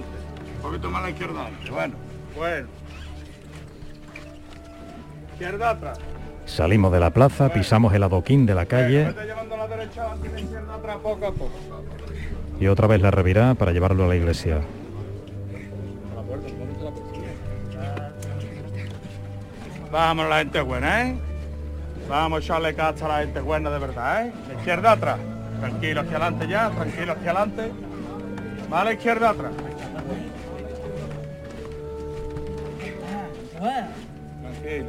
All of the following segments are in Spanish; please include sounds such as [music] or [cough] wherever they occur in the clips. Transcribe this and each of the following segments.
Un poquito más a la izquierda antes. Bueno. Bueno. Izquierda atrás. Salimos de la plaza, pisamos el adoquín de la calle Vete llevando la derecha adelante y la izquierda atrás poco a poco. y otra vez la revirá para llevarlo a la iglesia. Vamos la gente buena, ¿eh? Vamos a echarle cacha a la gente buena de verdad, ¿eh? La izquierda atrás. Tranquilo hacia adelante ya, tranquilo hacia adelante. Va a la izquierda atrás. Tranquilo.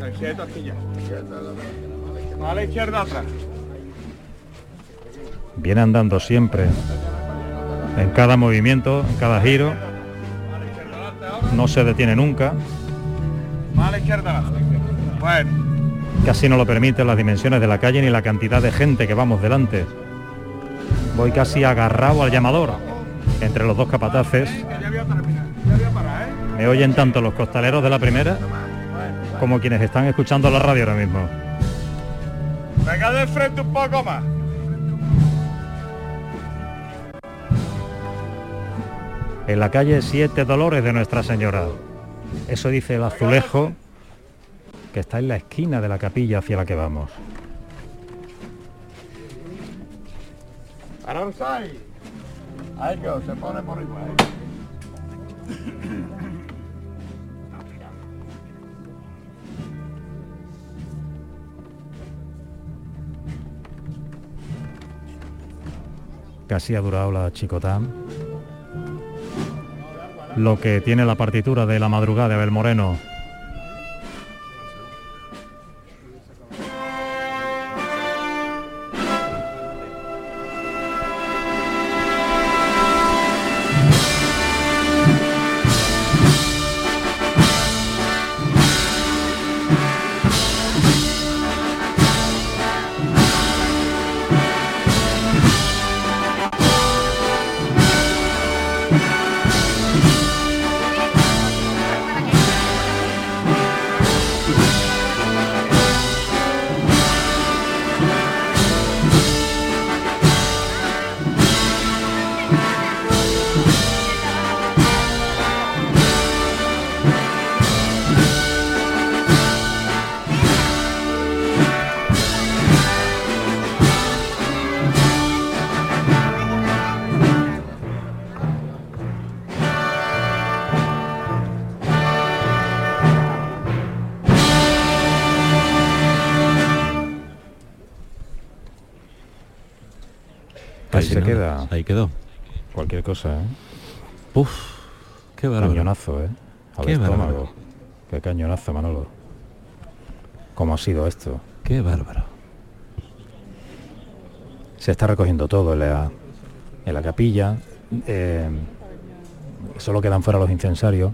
Ya, quieto aquí izquierda atrás. Viene andando siempre, en cada movimiento, en cada giro, no se detiene nunca. Bueno. casi no lo permiten las dimensiones de la calle ni la cantidad de gente que vamos delante. Voy casi agarrado al llamador, entre los dos capataces. Me oyen tanto los costaleros de la primera como quienes están escuchando la radio ahora mismo. Venga de frente un poco más. En la calle Siete Dolores de Nuestra Señora. Eso dice el azulejo que está en la esquina de la capilla hacia la que vamos. Aranzai. Ahí que se pone por igual. Casi ha durado la chicotá. Lo que tiene la partitura de la madrugada de Abel Moreno. Ahí quedó. Cualquier cosa, ¿eh? Uf, qué bárbaro. Cañonazo, ¿eh? Al Qué estómago. bárbaro. Qué cañonazo, Manolo. ¿Cómo ha sido esto? Qué bárbaro. Se está recogiendo todo en la, en la capilla. eh, solo quedan fuera los incensarios.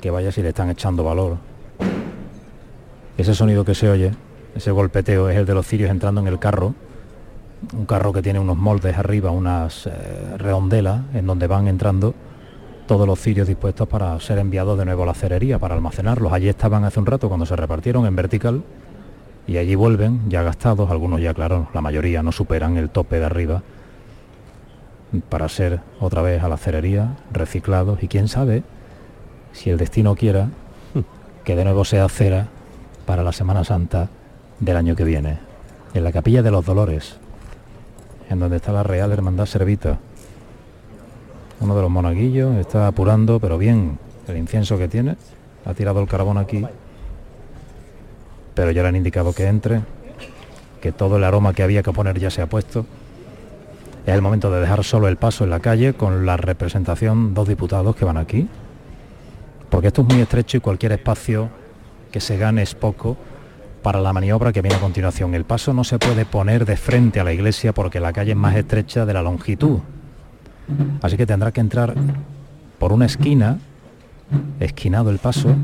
Que vaya si le están echando valor. Ese sonido que se oye, ese golpeteo, es el de los cirios entrando en el carro. Un carro que tiene unos moldes arriba, unas eh, redondelas en donde van entrando todos los cirios dispuestos para ser enviados de nuevo a la cerería, para almacenarlos. Allí estaban hace un rato cuando se repartieron en vertical y allí vuelven ya gastados, algunos ya claro, la mayoría no superan el tope de arriba para ser otra vez a la cerería, reciclados y quién sabe si el destino quiera [laughs] que de nuevo sea cera para la Semana Santa del año que viene, en la Capilla de los Dolores, en donde está la Real Hermandad Servita. Uno de los monaguillos está apurando, pero bien, el incienso que tiene, ha tirado el carbón aquí, pero ya le han indicado que entre, que todo el aroma que había que poner ya se ha puesto. Es el momento de dejar solo el paso en la calle con la representación, dos diputados que van aquí, porque esto es muy estrecho y cualquier espacio que se gane es poco para la maniobra que viene a continuación. El paso no se puede poner de frente a la iglesia porque la calle es más estrecha de la longitud. Así que tendrá que entrar por una esquina, esquinado el paso,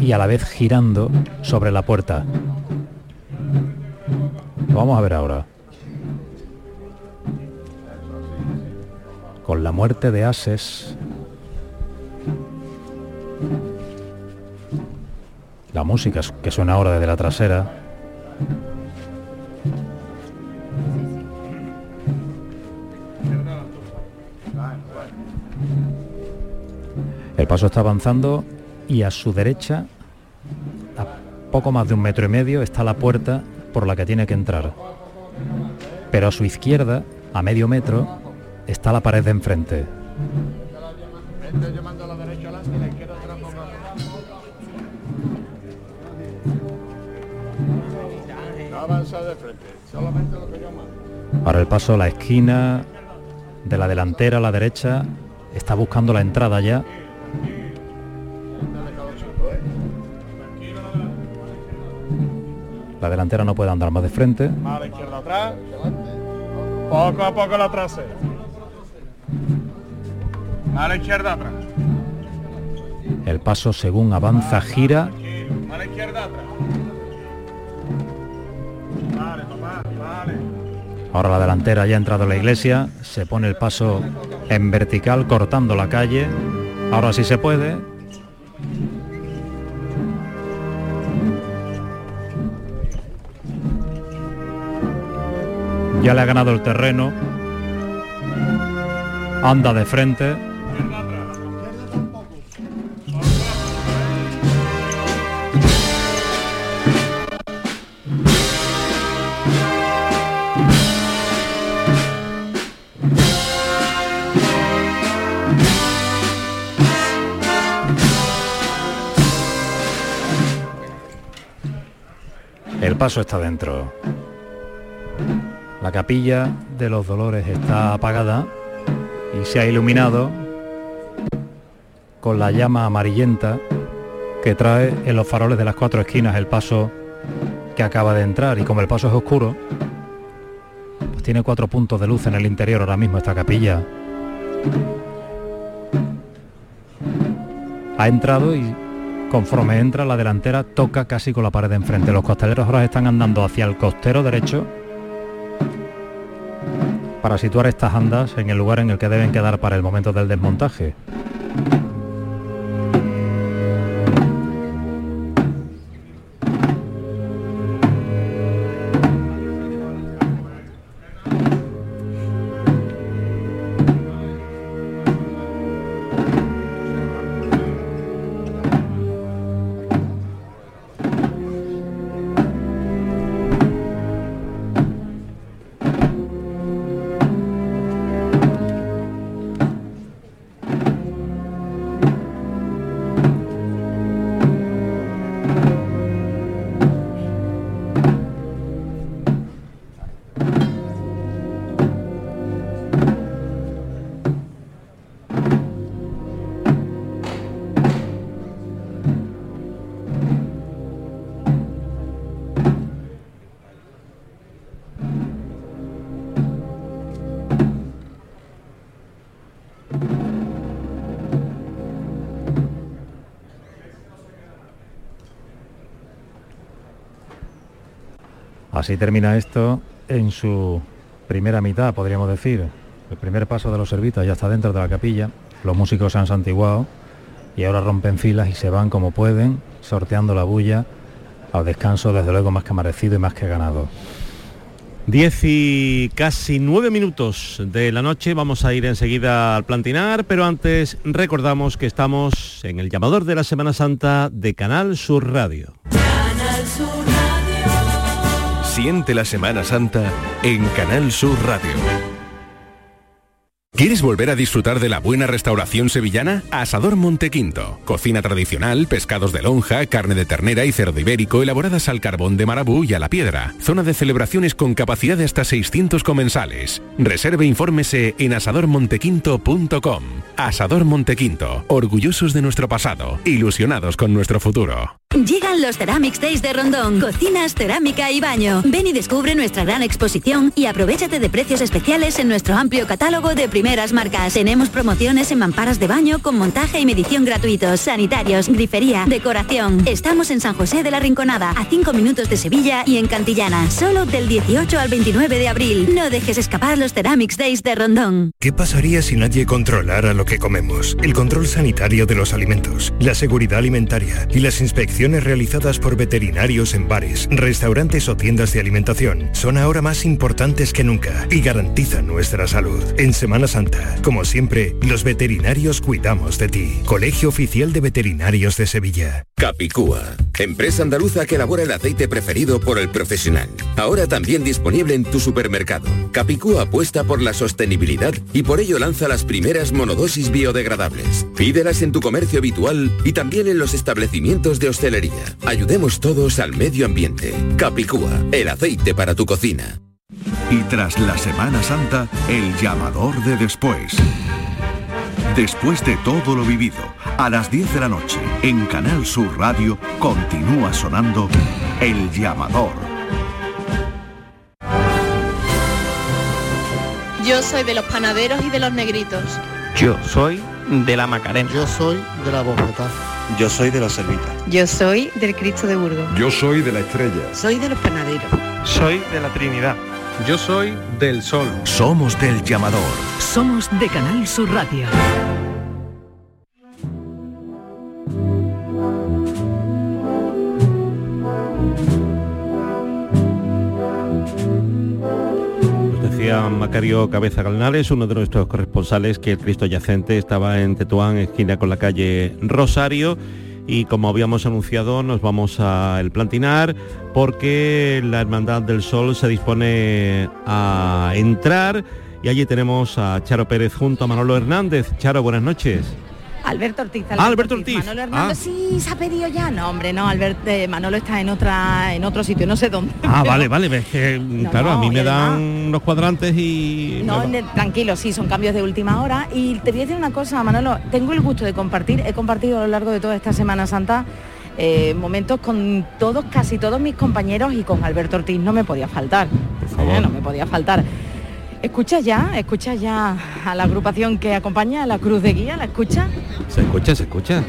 y a la vez girando sobre la puerta. Lo vamos a ver ahora. Con la muerte de Ases, la música que suena ahora desde la trasera, El paso está avanzando y a su derecha, a poco más de un metro y medio, está la puerta por la que tiene que entrar. Pero a su izquierda, a medio metro, está la pared de enfrente. Ahora el paso a la esquina de la delantera a la derecha está buscando la entrada ya. La delantera no puede andar más de frente. A la izquierda atrás. Poco a poco la trasera. A la izquierda atrás. El paso según avanza gira A la izquierda atrás. Ahora la delantera ya ha entrado en la iglesia, se pone el paso en vertical cortando la calle. Ahora sí se puede. Ya le ha ganado el terreno. Anda de frente. Paso está dentro. La capilla de los dolores está apagada y se ha iluminado con la llama amarillenta que trae en los faroles de las cuatro esquinas el paso que acaba de entrar y como el paso es oscuro, pues tiene cuatro puntos de luz en el interior ahora mismo esta capilla. Ha entrado y conforme entra la delantera toca casi con la pared de enfrente. Los costaleros ahora están andando hacia el costero derecho para situar estas andas en el lugar en el que deben quedar para el momento del desmontaje. Así termina esto en su primera mitad, podríamos decir. El primer paso de los servitas ya está dentro de la capilla. Los músicos se han santiguado y ahora rompen filas y se van como pueden, sorteando la bulla al descanso, desde luego más que merecido y más que ganado. Diez y casi nueve minutos de la noche. Vamos a ir enseguida al plantinar, pero antes recordamos que estamos en el llamador de la Semana Santa de Canal Sur Radio. Siente la Semana Santa en Canal Sur Radio. ¿Quieres volver a disfrutar de la buena restauración sevillana? Asador Montequinto. Cocina tradicional, pescados de lonja, carne de ternera y cerdo ibérico elaboradas al carbón de marabú y a la piedra. Zona de celebraciones con capacidad de hasta 600 comensales. Reserve e infórmese en asadormontequinto.com. Asador Montequinto. Orgullosos de nuestro pasado. Ilusionados con nuestro futuro. Llegan los Ceramics Days de Rondón. Cocinas, cerámica y baño. Ven y descubre nuestra gran exposición y aprovechate de precios especiales en nuestro amplio catálogo de primeras marcas. Tenemos promociones en mamparas de baño con montaje y medición gratuitos, sanitarios, grifería, decoración. Estamos en San José de la Rinconada, a 5 minutos de Sevilla y en Cantillana. Solo del 18 al 29 de abril. No dejes escapar los Ceramics Days de Rondón. ¿Qué pasaría si nadie controlara lo que comemos? El control sanitario de los alimentos, la seguridad alimentaria y las inspecciones realizadas por veterinarios en bares, restaurantes o tiendas de alimentación son ahora más importantes que nunca y garantizan nuestra salud. En Semana Como siempre, los veterinarios cuidamos de ti. Colegio Oficial de Veterinarios de Sevilla. Capicúa, empresa andaluza que elabora el aceite preferido por el profesional. Ahora también disponible en tu supermercado. Capicúa apuesta por la sostenibilidad y por ello lanza las primeras monodosis biodegradables. Pídelas en tu comercio habitual y también en los establecimientos de hostelería. Ayudemos todos al medio ambiente. Capicúa, el aceite para tu cocina. Y tras la Semana Santa, el llamador de después. Después de todo lo vivido, a las 10 de la noche, en Canal Sur Radio, continúa sonando El Llamador. Yo soy de los panaderos y de los negritos. Yo soy de la Macarena. Yo soy de la Bofetá. Yo soy de la Servita. Yo soy del Cristo de Burgos. Yo soy de la Estrella. Soy de los panaderos. Soy de la Trinidad. Yo soy del Sol. Somos del Llamador. Somos de Canal Sur Radio. Nos decía Macario Cabeza Galnales, uno de nuestros corresponsales, que el Cristo yacente estaba en Tetuán, esquina con la calle Rosario. Y como habíamos anunciado, nos vamos a El Plantinar porque la Hermandad del Sol se dispone a entrar y allí tenemos a Charo Pérez junto a Manolo Hernández. Charo, buenas noches. Alberto Ortiz. Ah, Alberto Ortiz. Manolo Hernández, Ah. sí, se ha pedido ya. No, hombre, no, Alberto, eh, Manolo está en otra, en otro sitio, no sé dónde. Ah, pero- vale, vale, ves que claro, a mí me además- dan los cuadrantes y... No, tranquilo, sí, son cambios de última hora. Y te voy a decir una cosa, Manolo, tengo el gusto de compartir, he compartido a lo largo de toda esta Semana Santa eh, momentos con todos, casi todos mis compañeros y con Alberto Ortiz no me podía faltar. Eh, no me podía faltar. ¿Escuchas ya? ¿Escuchas ya a la agrupación que acompaña a la Cruz de Guía? ¿La escuchas? Se escucha, se escucha.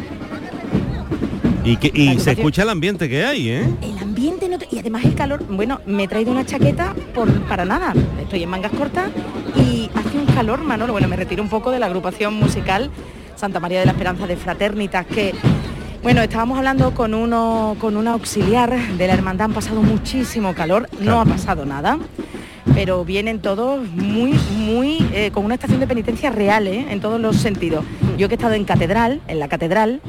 Y, que, y se escucha el ambiente que hay, ¿eh? El ambiente no te- y además el calor. Bueno, me he traído una chaqueta por, para nada. Estoy en mangas cortas y hace un calor, Manolo. Bueno, me retiro un poco de la agrupación musical Santa María de la Esperanza de Fraternitas que bueno, estábamos hablando con uno con una auxiliar de la hermandad, han pasado muchísimo calor, no ha pasado nada. Pero vienen todos muy, muy, eh, con una estación de penitencia real, ¿eh? en todos los sentidos. Yo que he estado en catedral, en la catedral,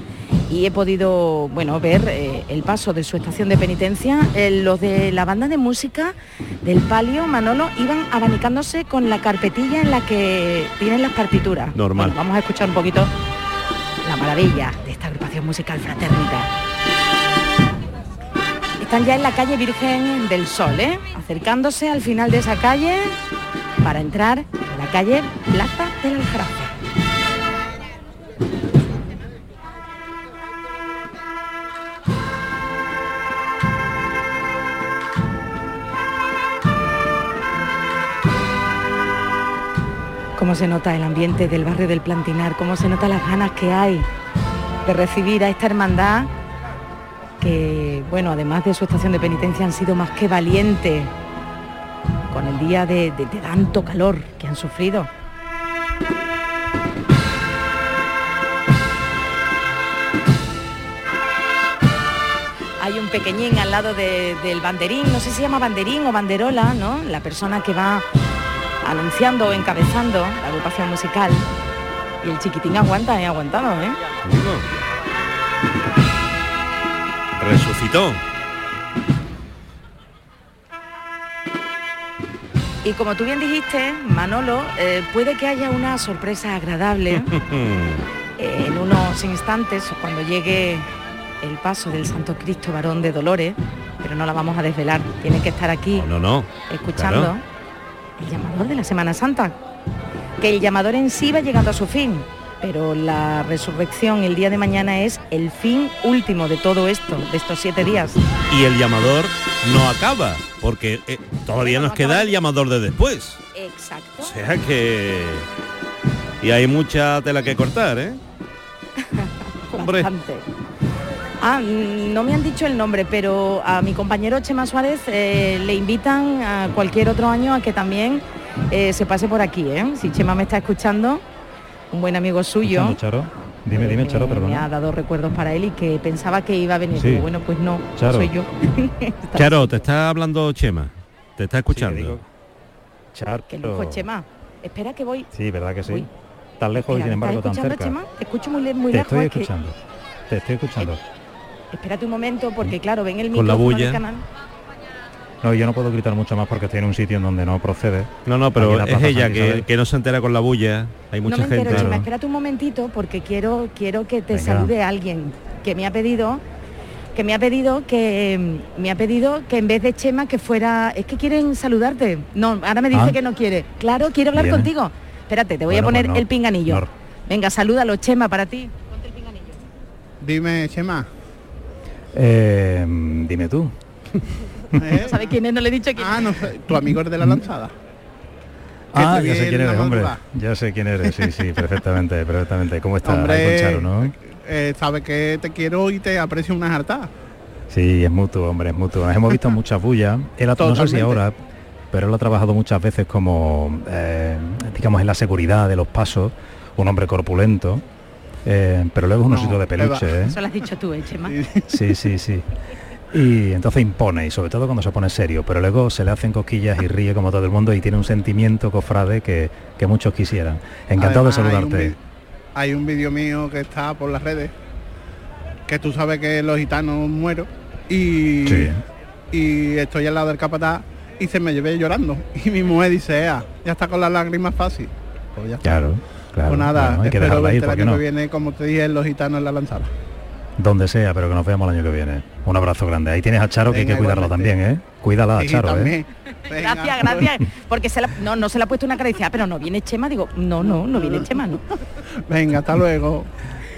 y he podido bueno ver eh, el paso de su estación de penitencia Eh, los de la banda de música del palio Manolo iban abanicándose con la carpetilla en la que tienen las partituras Normal. Bueno, vamos a escuchar un poquito la maravilla de esta agrupación musical fraternita están ya en la calle Virgen del Sol ¿eh? acercándose al final de esa calle para entrar a la calle Plaza del Aljarafe. Cómo se nota el ambiente del barrio del Plantinar, cómo se nota las ganas que hay de recibir a esta hermandad que, bueno, además de su estación de penitencia han sido más que valientes con el día de, tanto calor que han sufrido. Hay un pequeñín al lado de- del banderín, no sé si se llama banderín o banderola, ¿no? La persona que va anunciando o encabezando la agrupación musical. Y el chiquitín aguanta, ¿eh? Aguantado, ¿eh? Resucitó. Y como tú bien dijiste, Manolo, eh, puede que haya una sorpresa agradable eh, [laughs] en unos instantes cuando llegue el paso del Santo Cristo Varón de Dolores, pero no la vamos a desvelar. Tiene que estar aquí No, no. escuchando Claro. el llamador de la Semana Santa. Que el llamador en sí va llegando a su fin, pero la resurrección el día de mañana es el fin último de todo esto, de estos siete días. Y el llamador no acaba, porque eh, todavía nos queda el llamador de después. Exacto. O sea que... Y hay mucha tela que cortar, ¿eh? [laughs] Hombre. Bastante. Ah, mm, no me han dicho el nombre, pero a mi compañero Chema Suárez eh, le invitan a cualquier otro año a que también eh, se pase por aquí, ¿eh? Si Chema me está escuchando, un buen amigo suyo. Charo. Dime, dime, Charo, me, me ha dado recuerdos para él y que pensaba que iba a venir. Sí. Digo, bueno, pues no, Charo. soy yo. [laughs] Charo, te está hablando Chema. Te está escuchando. Charo. Qué lujo, Chema. Espera que voy. Sí, verdad que sí. Uy. Tan lejos y sin ¿me embargo tan cerca. Chema? Te escucho muy, muy Te lejos. estoy que- escuchando. Te estoy escuchando. Espérate un momento, porque claro, ven el Con la micrófono del bulla. canal. No, yo no puedo gritar mucho más porque estoy en un sitio en donde no procede. No, no, pero es ella que, que no se entera con la bulla. Hay mucha no me entero, gente. Chema, espérate un momentito porque quiero, quiero que te Venga. salude alguien que me ha pedido que me ha pedido que me ha pedido que en vez de Chema que fuera es que quieren saludarte no ahora me dice Ah. que no quiere claro quiero hablar Viene. contigo espérate te voy Bueno, a poner pues no, el pinganillo no. venga salúdalo Chema para ti Dime, Chema. Eh, dime tú. [laughs] ¿No ¿sabes quién es? no le he dicho quién Ah, no sé, tu amigo es de la lanzada. Ah, ya sé quién eres, hombre. Ya sé quién eres, sí, sí, perfectamente, perfectamente. ¿Cómo estás? Hombre, Charo, ¿no? eh, sabes que te quiero y te aprecio unas hartas. Sí, es mutuo, hombre, es mutuo. Nos hemos visto muchas bullas. Él, ha- no sé si Totalmente. ahora, pero él ha trabajado muchas veces como, eh, digamos, en la seguridad de los pasos, un hombre corpulento, eh, pero luego es un osito de peluche, ¿eh? eso lo has dicho tú ¿eh, Chema Sí, sí, sí. Y entonces impone, y sobre todo cuando se pone serio, pero luego se le hacen cosquillas y ríe como todo el mundo y tiene un sentimiento cofrade que, que muchos quisieran. Encantado Además, de saludarte. Hay un vídeo mío que está por las redes, que tú sabes que los gitanos muero y, Sí. y estoy al lado del capataz y se me llevé llorando. [laughs] Y mi mujer dice, "Ea, ya está con las lágrimas fácil. Pues ya está. Claro, claro. pues nada, hay que espero ir, verte ¿por qué año no? que viene, como te dije, los gitanos en la lanzada. Donde sea, pero que nos veamos el año que viene. Un abrazo grande. Ahí tienes a Charo que hay que cuidarla también, ¿eh? Cuídala, Sí, Charo, ¿eh? gracias gracias porque se la- no no se le ha puesto una cara y dice "Ah, pero no viene Chema digo no no no viene Chema no [laughs] Venga, hasta luego.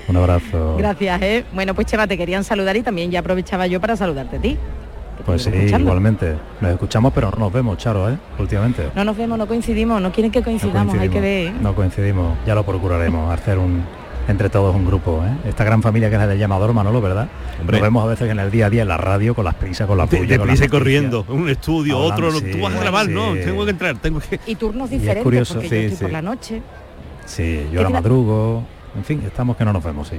Un abrazo. Gracias, ¿eh? Bueno, pues Chema, te querían saludar y también ya aprovechaba yo para saludarte a ti. Pues sí, escuchando. igualmente. Nos escuchamos, pero no nos vemos, Charo, ¿eh? Últimamente. No nos vemos, no coincidimos, no quieren que coincidamos, hay que ver. ¿eh? No coincidimos, ya lo procuraremos, hacer un entre todos un grupo, ¿eh? Esta gran familia que es la del llamador Manolo, ¿verdad? Hombre. Nos vemos a veces en el día a día en la radio con las prisas, con la De, puya, con las deprisa y noticias. corriendo, un estudio, Hablando, otro, sí, tú vas a grabar, no, tengo que entrar, tengo que... Y turnos Y es diferentes, curioso, porque sí, yo estoy sí. por la noche. Sí, yo ¿Qué ahora te iba- madrugo, en fin, estamos que no nos vemos, sí.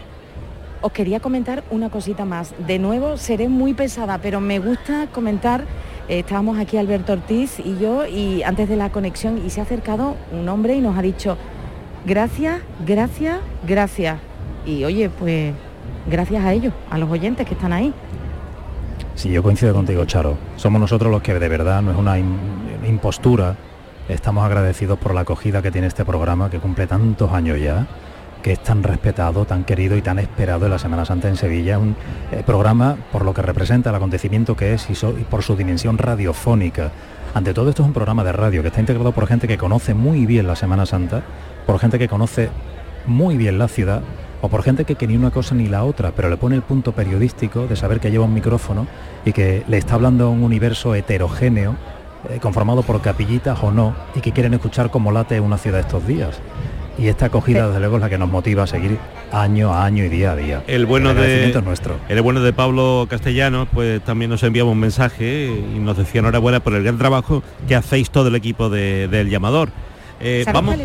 Os quería comentar una cosita más. De nuevo, seré muy pesada, pero me gusta comentar. eh, estábamos aquí Alberto Ortiz y yo, y antes de la conexión, y se ha acercado un hombre y nos ha dicho, gracias, gracias, gracias. Y oye, pues gracias a ellos, a los oyentes que están ahí. Sí, yo coincido contigo, Charo. Somos nosotros los que de verdad no es una im- impostura. Estamos agradecidos por la acogida que tiene este programa, que cumple tantos años ya, que es tan respetado, tan querido y tan esperado en la Semana Santa en Sevilla. Un eh, programa por lo que representa el acontecimiento que es y, y por su dimensión radiofónica. Ante todo esto es un programa de radio que está integrado por gente que conoce muy bien la Semana Santa, por gente que conoce muy bien la ciudad o por gente que, que ni una cosa ni la otra, pero le pone el punto periodístico de saber que lleva un micrófono y que le está hablando a un universo heterogéneo, eh, conformado por capillitas o no, y que quieren escuchar cómo late una ciudad estos días. Y esta acogida, desde luego, es la que nos motiva a seguir año a año y día a día. El bueno El de es nuestro. el bueno de Pablo Castellanos, pues también nos enviaba un mensaje y nos decía enhorabuena por el gran trabajo que hacéis todo el equipo de- del llamador. Eh, ¿Sabes vamos?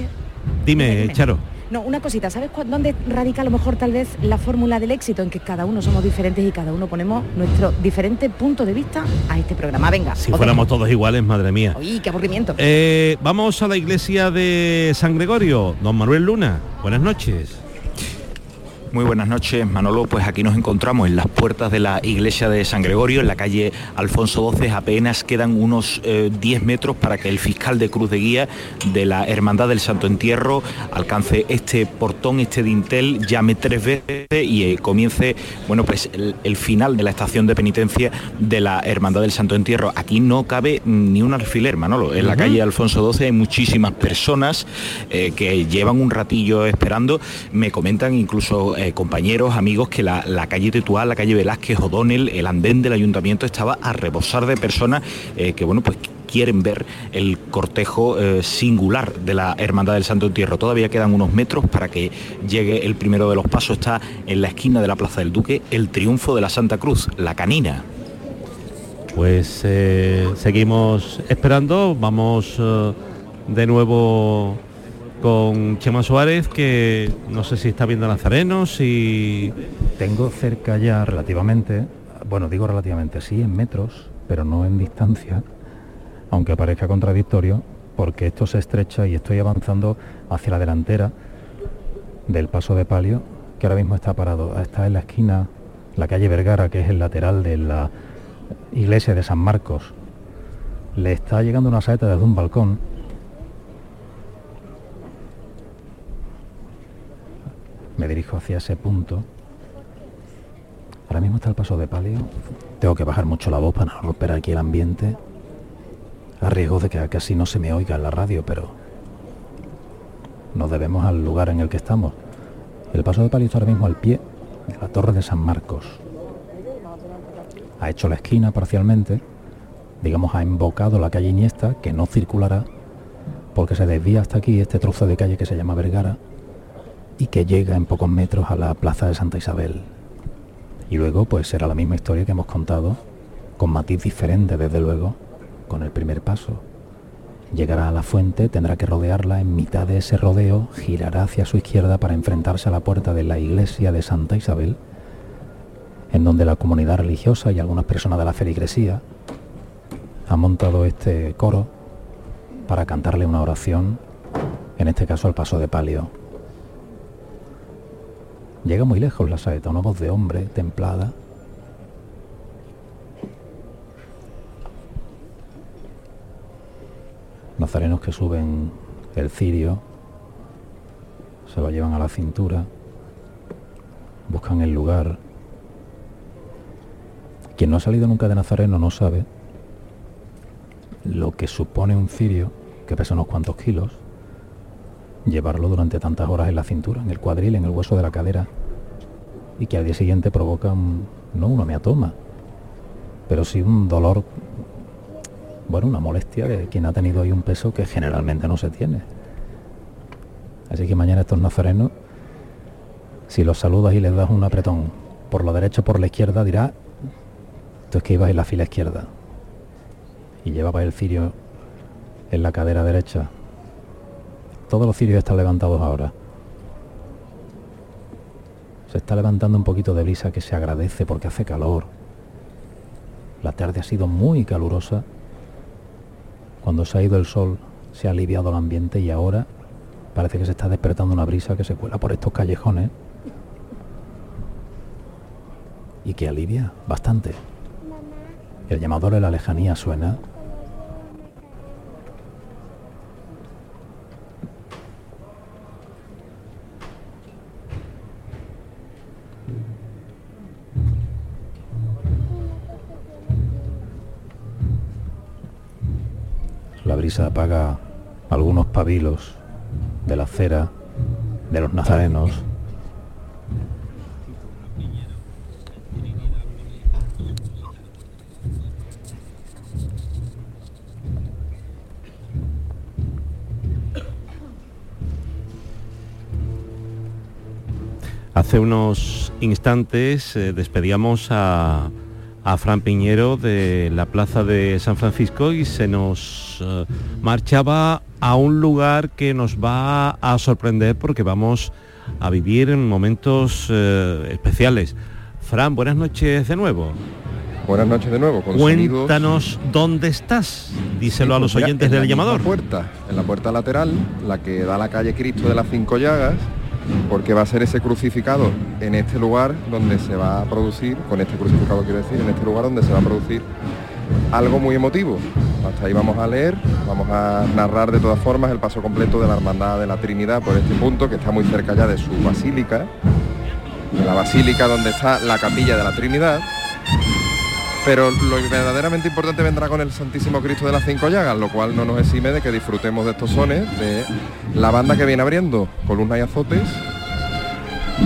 Dime, Dime, dime. Charo. No, una cosita, ¿sabes cu- dónde radica a lo mejor tal vez la fórmula del éxito? En que cada uno somos diferentes y cada uno ponemos nuestro diferente punto de vista a este programa. Venga, Si os fuéramos todos iguales, madre mía. Uy, qué aburrimiento. Eh, vamos a la iglesia de San Gregorio. Don Manuel Luna, buenas noches. Muy buenas noches, Manolo. Pues aquí nos encontramos en las puertas de la iglesia de San Gregorio, en la calle Alfonso XII. Apenas quedan unos eh, 10 metros para que el fiscal de Cruz de Guía de la Hermandad del Santo Entierro alcance este portón, este dintel, llame tres veces y eh, comience, bueno, pues el, el final de la estación de penitencia de la Hermandad del Santo Entierro. Aquí no cabe ni un alfiler, Manolo. En la calle Alfonso XII hay muchísimas personas eh, que llevan un ratillo esperando. Me comentan incluso eh, compañeros, amigos, que la, la calle Tetuán, la calle Velázquez, O'Donnell, el andén del ayuntamiento estaba a rebosar de personas eh, que, bueno, pues quieren ver el cortejo eh, singular de la Hermandad del Santo Entierro. Todavía quedan unos metros para que llegue el primero de los pasos. Está en la esquina de la Plaza del Duque el triunfo de la Santa Cruz, la canina. Pues seguimos esperando, vamos de nuevo con Chema Suárez, que no sé si está viendo Nazarenos y... Tengo cerca ya relativamente, bueno, digo relativamente, sí, en metros, pero no en distancia, aunque parezca contradictorio, porque esto se estrecha y estoy avanzando hacia la delantera del paso de palio, que ahora mismo está parado. Está en la esquina, la calle Vergara, que es el lateral de la iglesia de San Marcos. Le está llegando una saeta desde un balcón. Me dirijo hacia ese punto. Ahora mismo está el paso de palio. Tengo que bajar mucho la voz para no romper aquí el ambiente. A riesgo de que casi no se me oiga en la radio, pero nos debemos al lugar en el que estamos. El paso de palio está ahora mismo al pie de la torre de San Marcos. Ha hecho la esquina parcialmente, digamos, ha invocado la calle Iniesta, que no circulará, porque se desvía hasta aquí este trozo de calle que se llama Vergara y que llega en pocos metros a la plaza de Santa Isabel. Y luego, pues será la misma historia que hemos contado, con matiz diferente, desde luego, con el primer paso. Llegará a la fuente, tendrá que rodearla, en mitad de ese rodeo girará hacia su izquierda para enfrentarse a la puerta de la iglesia de Santa Isabel, en donde la comunidad religiosa y algunas personas de la feligresía han montado este coro para cantarle una oración, en este caso al paso de palio. Llega muy lejos la saeta, una voz de hombre templada, nazarenos que suben el cirio, se lo llevan a la cintura, buscan el lugar. Quien no ha salido nunca de Nazareno no sabe lo que supone un cirio, que pesa unos cuantos kilos, llevarlo durante tantas horas en la cintura, en el cuadril, en el hueso de la cadera, y que al día siguiente provoca no una meatoma, pero sí un dolor bueno, una molestia de quien ha tenido ahí un peso que generalmente no se tiene. Así que mañana estos nazarenos, si los saludas y les das un apretón por la derecha o por la izquierda, dirá, tú es que ibas en la fila izquierda y llevaba el cirio en la cadera derecha. Todos los cirios están levantados ahora. Se está levantando un poquito de brisa que se agradece porque hace calor. La tarde ha sido muy calurosa cuando se ha ido el sol se ha aliviado el ambiente y ahora parece que se está despertando una brisa que se cuela por estos callejones y que alivia bastante. El llamador de la lejanía suena brisa apaga algunos pabilos de la acera de los nazarenos. Hace unos instantes eh, despedíamos a, a Fran Piñero de la plaza de San Francisco y se nos eh, marchaba a un lugar que nos va a sorprender porque vamos a vivir momentos eh, especiales. Fran, buenas noches de nuevo. Buenas noches de nuevo. Con Cuéntanos dónde estás. Díselo a los pues oyentes en la del llamador. Puerta, en la puerta lateral, la que da a la calle Cristo de las Cinco Llagas, porque va a ser ese crucificado en este lugar donde se va a producir, con este crucificado quiero decir, en este lugar donde se va a producir algo muy emotivo. Hasta ahí vamos a leer, vamos a narrar de todas formas el paso completo de la Hermandad de la Trinidad por este punto, que está muy cerca ya de su basílica, la basílica donde está la capilla de la Trinidad. Pero lo verdaderamente importante vendrá con el Santísimo Cristo de las Cinco Llagas, lo cual no nos exime de que disfrutemos de estos sones de la banda que viene abriendo columnas y azotes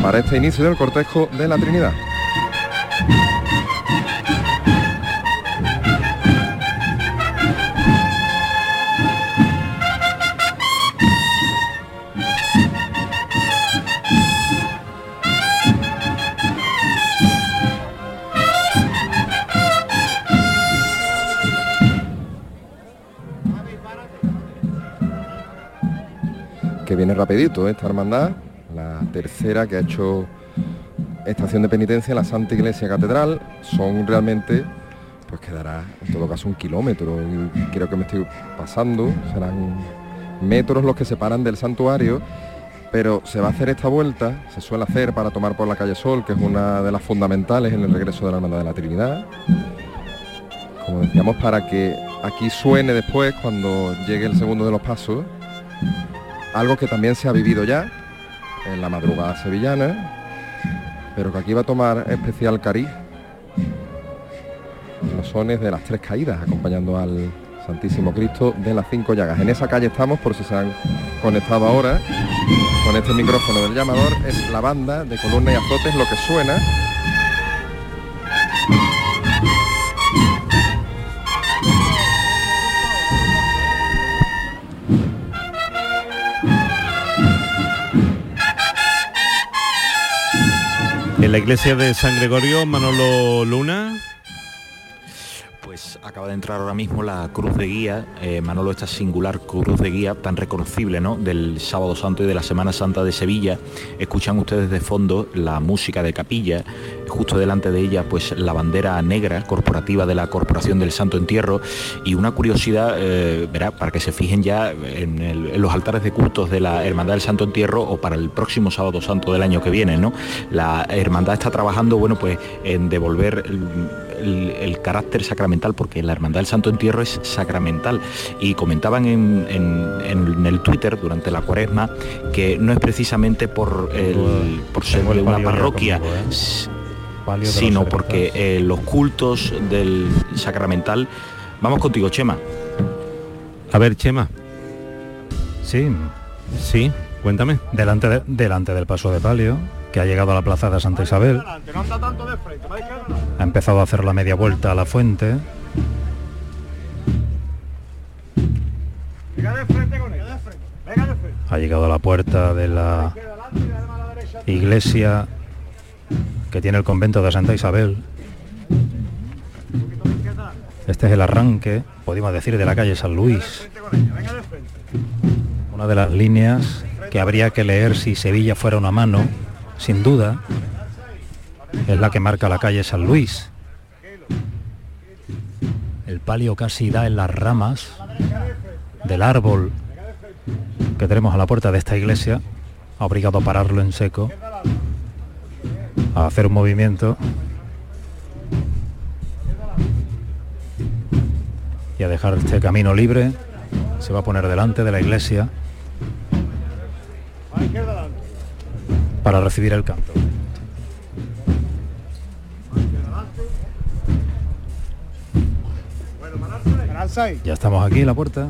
para este inicio del cortejo de la Trinidad. Rapidito ¿eh? esta hermandad, la tercera que ha hecho estación de penitencia en la Santa Iglesia Catedral. Son realmente, pues quedará en todo caso un kilómetro. creo que me estoy pasando, serán metros los que separan del santuario. Pero se va a hacer esta vuelta, se suele hacer para tomar por la calle Sol, que es una de las fundamentales en el regreso de la Hermandad de la Trinidad. Como decíamos, para que aquí suene después, cuando llegue el segundo de los pasos, algo que también se ha vivido ya en la madrugada sevillana, pero que aquí va a tomar especial cariz los sones de las tres caídas, acompañando al Santísimo Cristo de las cinco llagas. En esa calle estamos, por si se han conectado ahora, con este micrófono del llamador, es la banda de columna y azotes lo que suena. En la iglesia de San Gregorio, Manolo Luna. Pues acaba de entrar ahora mismo la cruz de guía, eh, Manolo, esta singular cruz de guía tan reconocible, ¿no? Del Sábado Santo y de la Semana Santa de Sevilla. Escuchan ustedes de fondo la música de capilla, justo delante de ella, pues la bandera negra corporativa de la Corporación del Santo Entierro y una curiosidad, eh, verá, para que se fijen ya en, los altares de cultos de la Hermandad del Santo Entierro o para el próximo Sábado Santo del año que viene, ¿no? La hermandad está trabajando, bueno, pues en devolver el carácter sacramental, porque la Hermandad del Santo Entierro es sacramental. Y comentaban en, en- en el Twitter durante la cuaresma que no es precisamente por, el- por ser de una parroquia, conmigo, ¿eh? sino porque eh, los cultos del sacramental... Vamos contigo, Chema. A ver, Chema. Sí. Sí, cuéntame. Delante, de- delante del paso de palio, que ha llegado a la plaza de Santa Isabel, ha empezado a hacer la media vuelta a la fuente, ha llegado a la puerta de la iglesia que tiene el convento de Santa Isabel. Este es el arranque, podemos decir, de la calle San Luis. Una de las líneas que habría que leer si Sevilla fuera una mano, sin duda, es la que marca la calle San Luis. El palio casi da en las ramas del árbol que tenemos a la puerta de esta iglesia, ha obligado a pararlo en seco, a hacer un movimiento y a dejar este camino libre. Se va a poner delante de la iglesia para recibir el canto. Ya estamos aquí en la puerta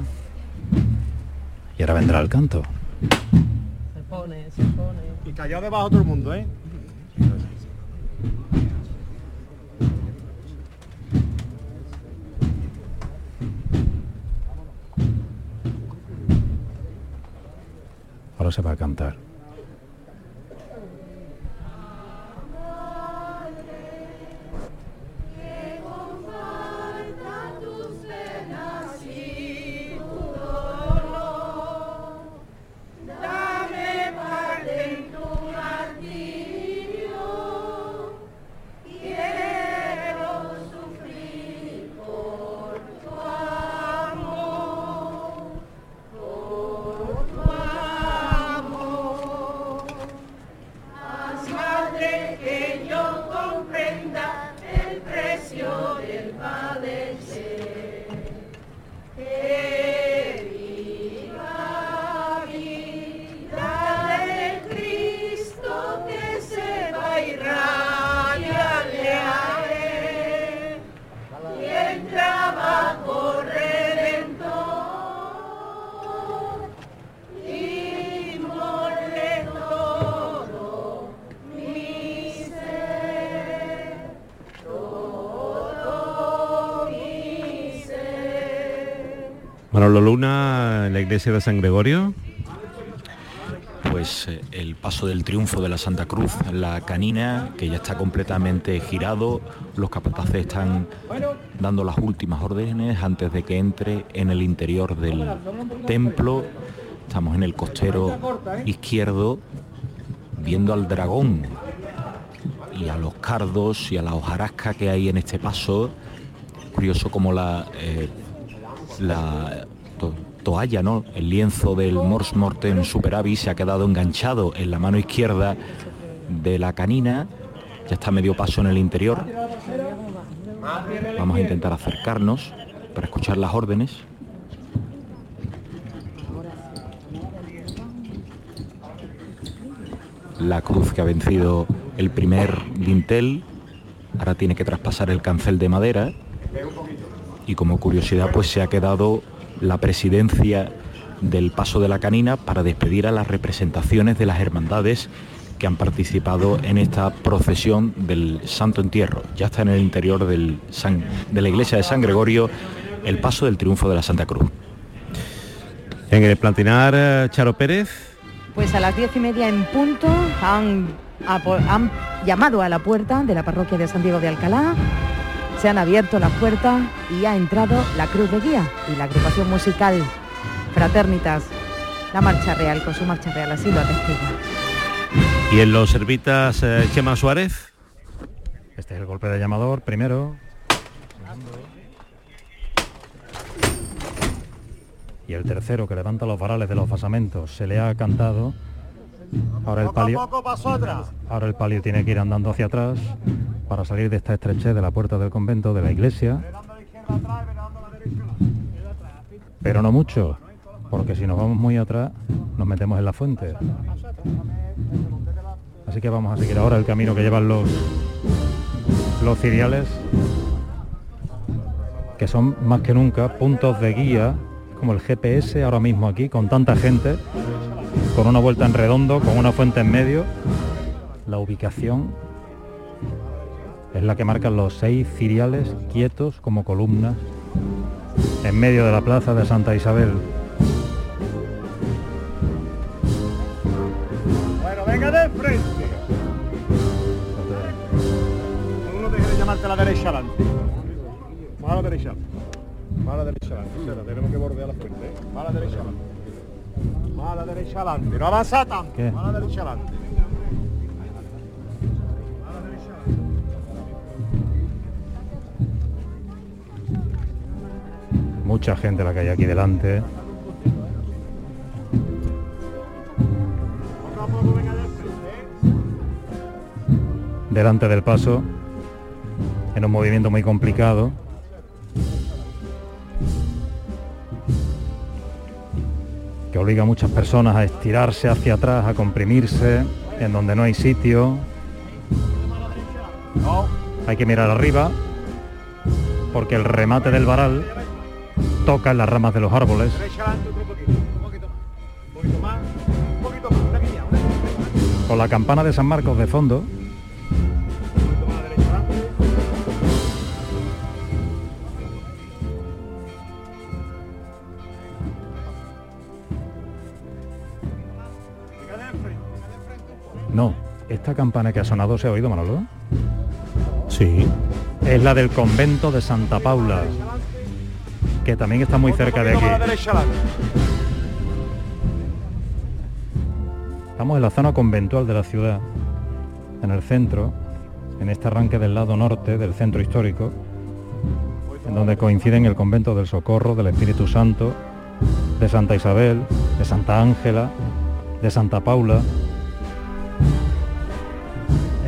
y ahora vendrá el canto. Se pone, se pone. Y callado debajo todo el mundo, ¿eh? Ahora se va a cantar. Iglesia de San Gregorio. Pues eh, el paso del triunfo de la Santa Cruz, la canina que ya está completamente girado, los capataces están dando las últimas órdenes antes de que entre en el interior del templo Estamos en el costero izquierdo viendo al dragón y a los cardos y a la hojarasca que hay en este paso. Curioso como la, eh, la to- toalla, ¿no? El lienzo del Mors Mortem Superavi se ha quedado enganchado en la mano izquierda de la canina. Ya está medio paso en el interior. Vamos a intentar acercarnos para escuchar las órdenes. La cruz que ha vencido el primer dintel, ahora tiene que traspasar el cancel de madera y como curiosidad pues se ha quedado la presidencia del Paso de la Canina para despedir a las representaciones de las hermandades que han participado en esta procesión del Santo Entierro. Ya está en el interior del San- de la iglesia de San Gregorio el paso del triunfo de la Santa Cruz. En el plantinar, eh, Charo Pérez, Pues a las diez y media en punto han llamado a la puerta de la parroquia de San Diego de Alcalá, se han abierto las puertas y ha entrado la Cruz de Guía y la agrupación musical Fraternitas, la Marcha Real, con su Marcha Real, así lo atestigua. y en los servitas, eh, Chema Suárez. Este es el golpe de llamador, primero. Y el tercero que levanta los varales de los basamentos. Se le ha cantado. Ahora el palio. Ahora el palio tiene que ir andando hacia atrás para salir de esta estrechez de la puerta del convento de la iglesia. Pero no mucho, porque si nos vamos muy atrás nos metemos en la fuente. Así que vamos a seguir ahora el camino que llevan los los ciriales, que son más que nunca puntos de guía, como el GPS ahora mismo aquí, con tanta gente, con una vuelta en redondo, con una fuente en medio. La ubicación es la que marcan los seis ciriales quietos como columnas en medio de la plaza de Santa Isabel. Bueno, venga de frente. Uno llamarte a la derecha adelante. Va a la derecha. A la derecha adelante. Tenemos que bordear la fuente. ¿eh? Va a la derecha adelante. Va a la derecha adelante. No avanza tanto. ¿Qué? Va a la derecha adelante. Mucha gente la que hay aquí delante. Delante del paso, en un movimiento muy complicado. Obliga a muchas personas a estirarse hacia atrás, a comprimirse, en donde no hay sitio. Hay que mirar arriba, porque el remate del varal toca en las ramas de los árboles. Con la campana de San Marcos de fondo, no, esta campana que ha sonado se ha oído, Manolo. Sí. Es la del convento de Santa Paula, que también está muy cerca de aquí. Estamos en la zona conventual de la ciudad, en el centro, en este arranque del lado norte del centro histórico, en donde coinciden el convento del Socorro, del Espíritu Santo, de Santa Isabel, de Santa Ángela, de Santa Paula,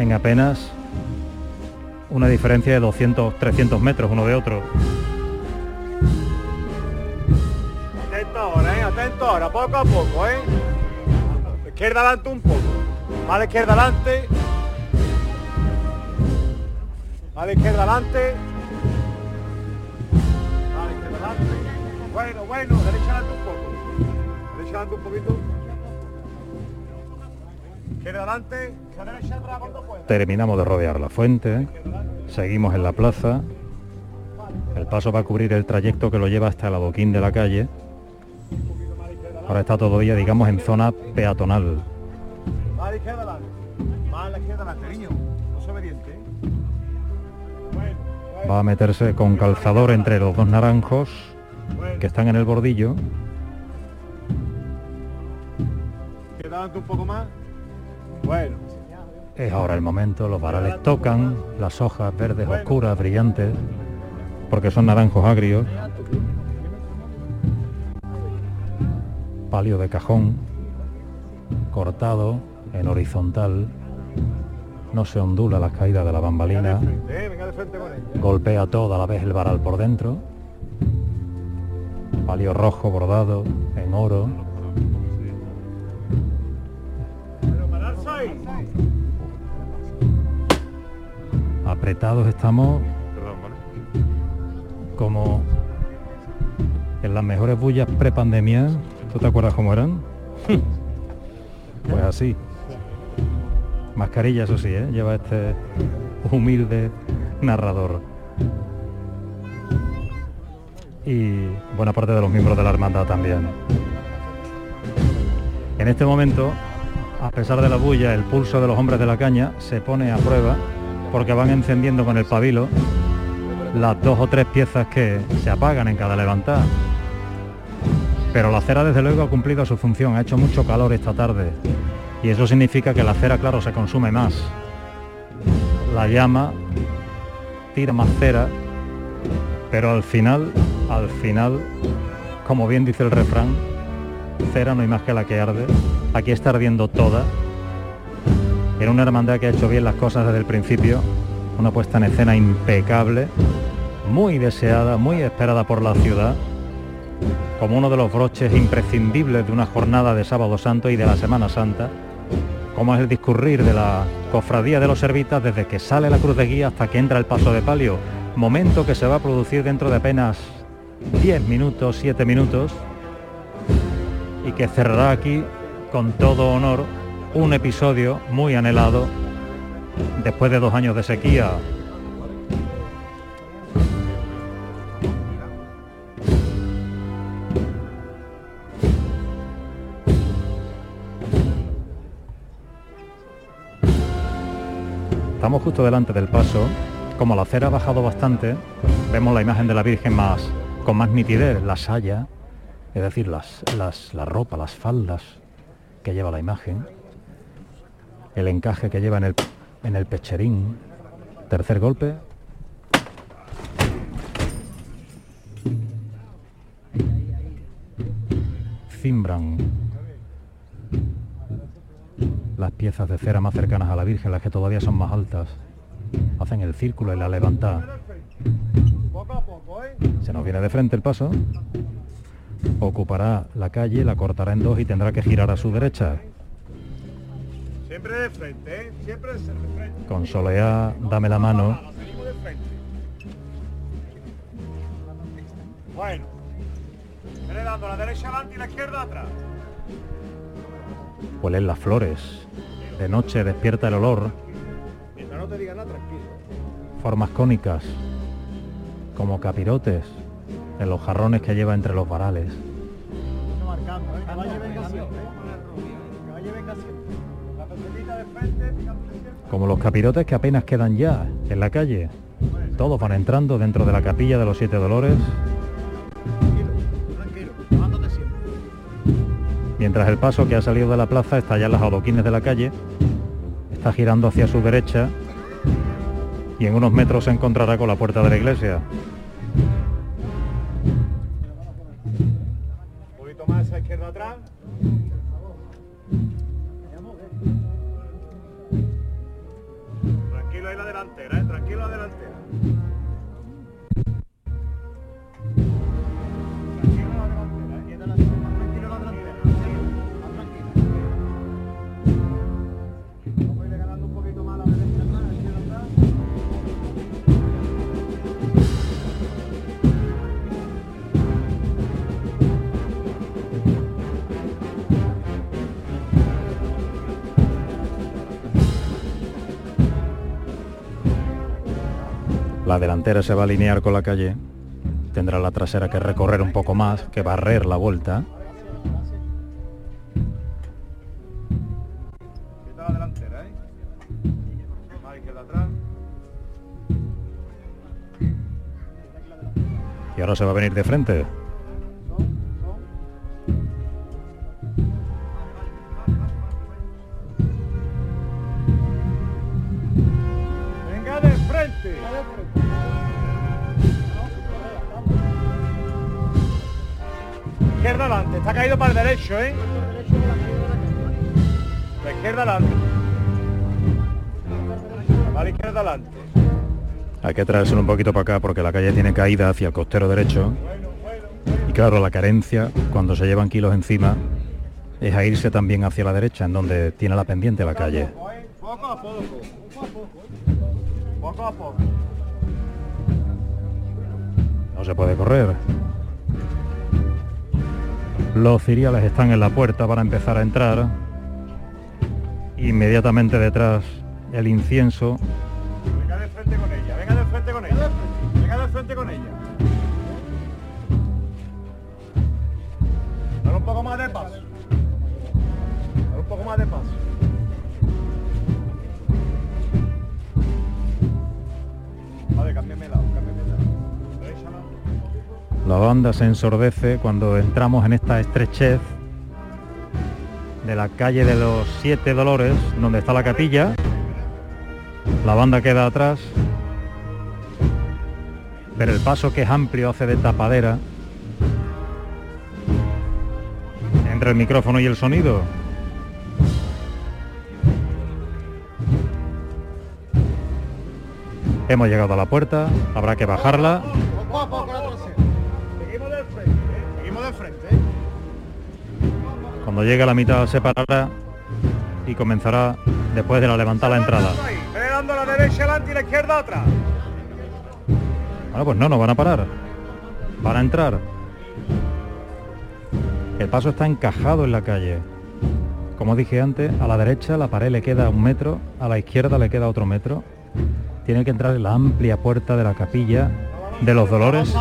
en apenas una diferencia de 200, 300 metros uno de otro. Atento ahora, ¿eh? Atento ahora, poco a poco, ¿eh? Izquierda adelante un poco. A la izquierda adelante. A la izquierda adelante. A la izquierda adelante. Bueno, bueno, derecha adelante un poco. Derecha adelante un poquito. Terminamos de rodear la fuente, seguimos en la plaza. El paso va a cubrir el trayecto que lo lleva hasta el adoquín de la calle. Ahora está todavía, digamos, en zona peatonal. Va a meterse con calzador entre los dos naranjos que están en el bordillo. Un poco más. Bueno. Es ahora el momento, los varales tocan, las hojas verdes oscuras, brillantes, porque son naranjos agrios. Palio de cajón, cortado en horizontal, no se ondula la caída de la bambalina, Eh, golpea todo a la vez el varal por dentro. Palio rojo bordado en oro, apretados estamos como en las mejores bullas prepandemia. ¿Tú te acuerdas cómo eran? [laughs] pues así. Mascarilla, eso sí, ¿eh? lleva este humilde narrador. Y buena parte de los miembros de la hermandad también. En este momento, a pesar de la bulla, el pulso de los hombres de la caña se pone a prueba porque van encendiendo con el pabilo las dos o tres piezas que se apagan en cada levantada. Pero la cera desde luego ha cumplido su función, ha hecho mucho calor esta tarde y eso significa que la cera, claro, se consume más. La llama tira más cera, pero al final, al final, como bien dice el refrán, cera no hay más que la que arde. Aquí está ardiendo toda. Era una hermandad que ha hecho bien las cosas desde el principio, una puesta en escena impecable, muy deseada, muy esperada por la ciudad, como uno de los broches imprescindibles de una jornada de Sábado Santo y de la Semana Santa, como es el discurrir de la cofradía de los servitas desde que sale la cruz de guía hasta que entra el paso de palio, momento que se va a producir dentro de apenas 10 minutos, 7 minutos, y que cerrará aquí con todo honor un episodio muy anhelado después de dos años de sequía. Estamos justo delante del paso. Como la acera ha bajado bastante, vemos la imagen de la Virgen más con más nitidez, la saya, es decir, las, las, la ropa, las faldas que lleva la imagen, el encaje que lleva en el, en el pecherín. Tercer golpe. Cimbran las piezas de cera más cercanas a la Virgen, las que todavía son más altas. Hacen el círculo y la levantan. Se nos viene de frente el paso. Ocupará la calle, la cortará en dos y tendrá que girar a su derecha. Siempre de frente, ¿eh? Siempre de frente. Con Soleá, dame la mano. Bueno. Viene dando la derecha adelante y la izquierda atrás. Huelen las flores. De noche despierta el olor. Mientras no te digan nada, tranquilo. Formas cónicas. Como capirotes. En los jarrones que lleva entre los varales. Como los capirotes que apenas quedan ya en la calle. Todos van entrando dentro de la capilla de los siete dolores. Mientras el paso que ha salido de la plaza está ya en las adoquines de la calle, está girando hacia su derecha y en unos metros se encontrará con la puerta de la iglesia. Tranquilo ahí la delantera, ¿eh? La delantera se va a alinear con la calle, tendrá la trasera que recorrer un poco más, que barrer la vuelta. Y ahora se va a venir de frente. Izquierda adelante, está caído para el derecho, ¿eh? La izquierda adelante. A la izquierda adelante. Hay que traérselo un poquito para acá porque la calle tiene caída hacia el costero derecho. Y claro, la carencia, cuando se llevan kilos encima, es a irse también hacia la derecha, en donde tiene la pendiente la calle. Poco a poco. Poco a poco. No se puede correr. Los ciriales están en la puerta para empezar a entrar. Inmediatamente detrás el incienso. Venga de frente con ella, venga de frente con ella. Venga de frente con ella. Dale un poco más de paso. Dale un poco más de paso. La banda se ensordece cuando entramos en esta estrechez de la calle de los Siete Dolores, donde está la capilla. La banda queda atrás, pero el paso que es amplio hace de tapadera entre el micrófono y el sonido. Hemos llegado a la puerta, habrá que bajarla. Cuando llegue a la mitad se parará y comenzará después de la levantada la entrada. Dando la derecha adelante y la izquierda atrás. Bueno, pues no, no van a parar. Van a entrar. El paso está encajado en la calle. Como dije antes, a la derecha la pared le queda un metro, a la izquierda le queda otro metro. Tiene que entrar en la amplia puerta de la capilla de los Dolores.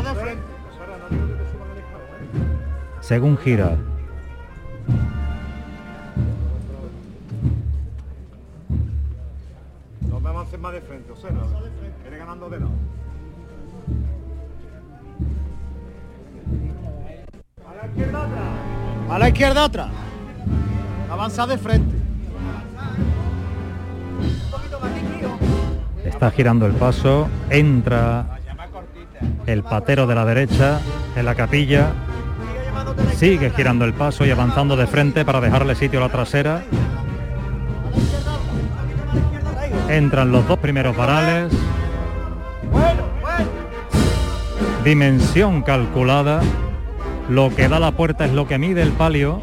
Según gira, No me avances más de frente, o sea, no. Viene ganando de lado. A la izquierda atrás. A la izquierda atrás. Avanza de frente. está girando el paso, entra el patero de la derecha en la capilla, sigue girando el paso y avanzando de frente para dejarle sitio a la trasera. Entran los dos primeros varales. Dimensión calculada. Lo que da la puerta es lo que mide el palio.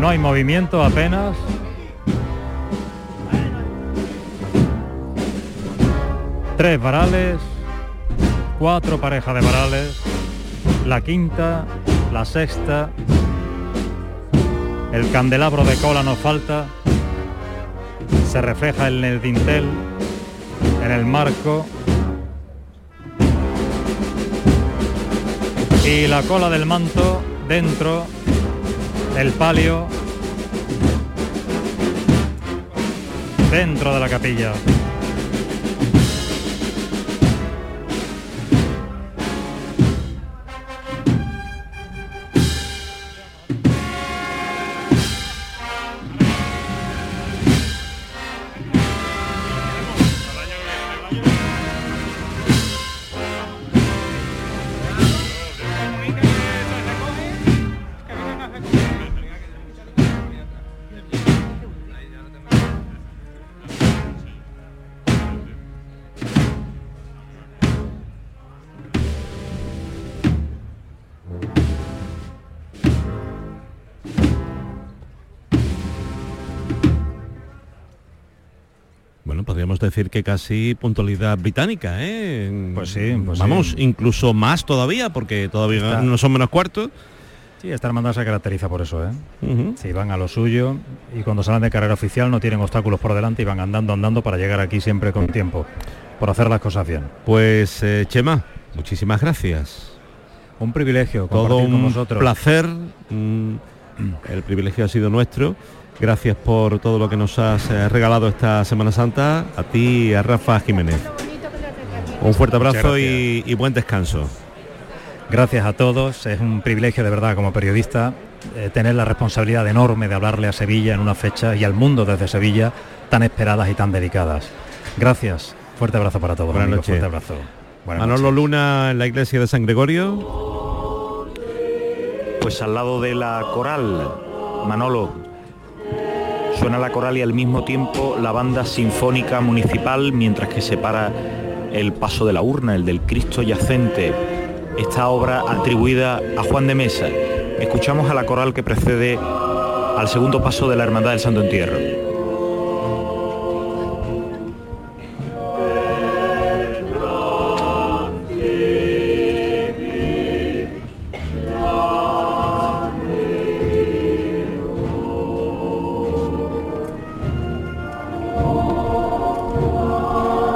No hay movimiento apenas. Tres varales, cuatro parejas de varales, la quinta, la sexta, el candelabro de cola nos falta, se refleja en el dintel, en el marco, y la cola del manto dentro del palio, dentro de la capilla. Decir que casi puntualidad británica, ¿eh? Pues sí, pues Vamos, sí. incluso más todavía, porque todavía Está- no son menos cuartos. Sí, esta hermandad se caracteriza por eso, ¿eh? Sí, van a lo suyo y cuando salen de carrera oficial no tienen obstáculos por delante y van andando, andando para llegar aquí siempre con tiempo, por hacer las cosas bien. Pues eh, Chema, muchísimas gracias. Un privilegio Todo compartir con un vosotros. placer. mm, El privilegio ha sido nuestro. Gracias por todo lo que nos has eh, regalado esta Semana Santa. A ti y a Rafa Jiménez. Un fuerte abrazo y, y buen descanso. Gracias a todos, es un privilegio de verdad como periodista eh, tener la responsabilidad enorme de hablarle a Sevilla en una fecha y al mundo desde Sevilla tan esperadas y tan dedicadas. Gracias. Fuerte abrazo para todos. Buenas amigos, noches. Fuerte abrazo. Buenas Manolo Luna en la iglesia de San Gregorio. Pues al lado de la coral, Manolo, la coral y al mismo tiempo la banda sinfónica municipal mientras que separa el paso de la urna, el del Cristo yacente. Esta obra atribuida a Juan de Mesa. Escuchamos a la coral que precede al segundo paso de la Hermandad del Santo Entierro.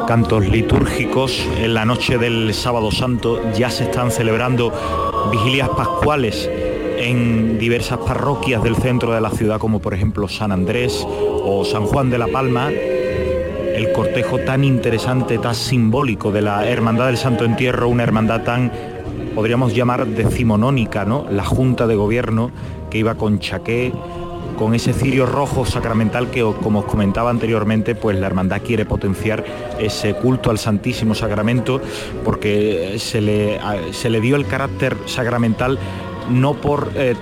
Cantos litúrgicos en la noche del sábado santo. Ya se están celebrando vigilias pascuales en diversas parroquias del centro de la ciudad como por ejemplo San Andrés o San Juan de la Palma. El cortejo tan interesante tan simbólico de la hermandad del Santo Entierro una hermandad tan podríamos llamar decimonónica no la junta de gobierno que iba con chaqué con ese cirio rojo sacramental que, como os comentaba anteriormente, pues la hermandad quiere potenciar ese culto al Santísimo Sacramento porque se le, se le dio el carácter sacramental no por eh,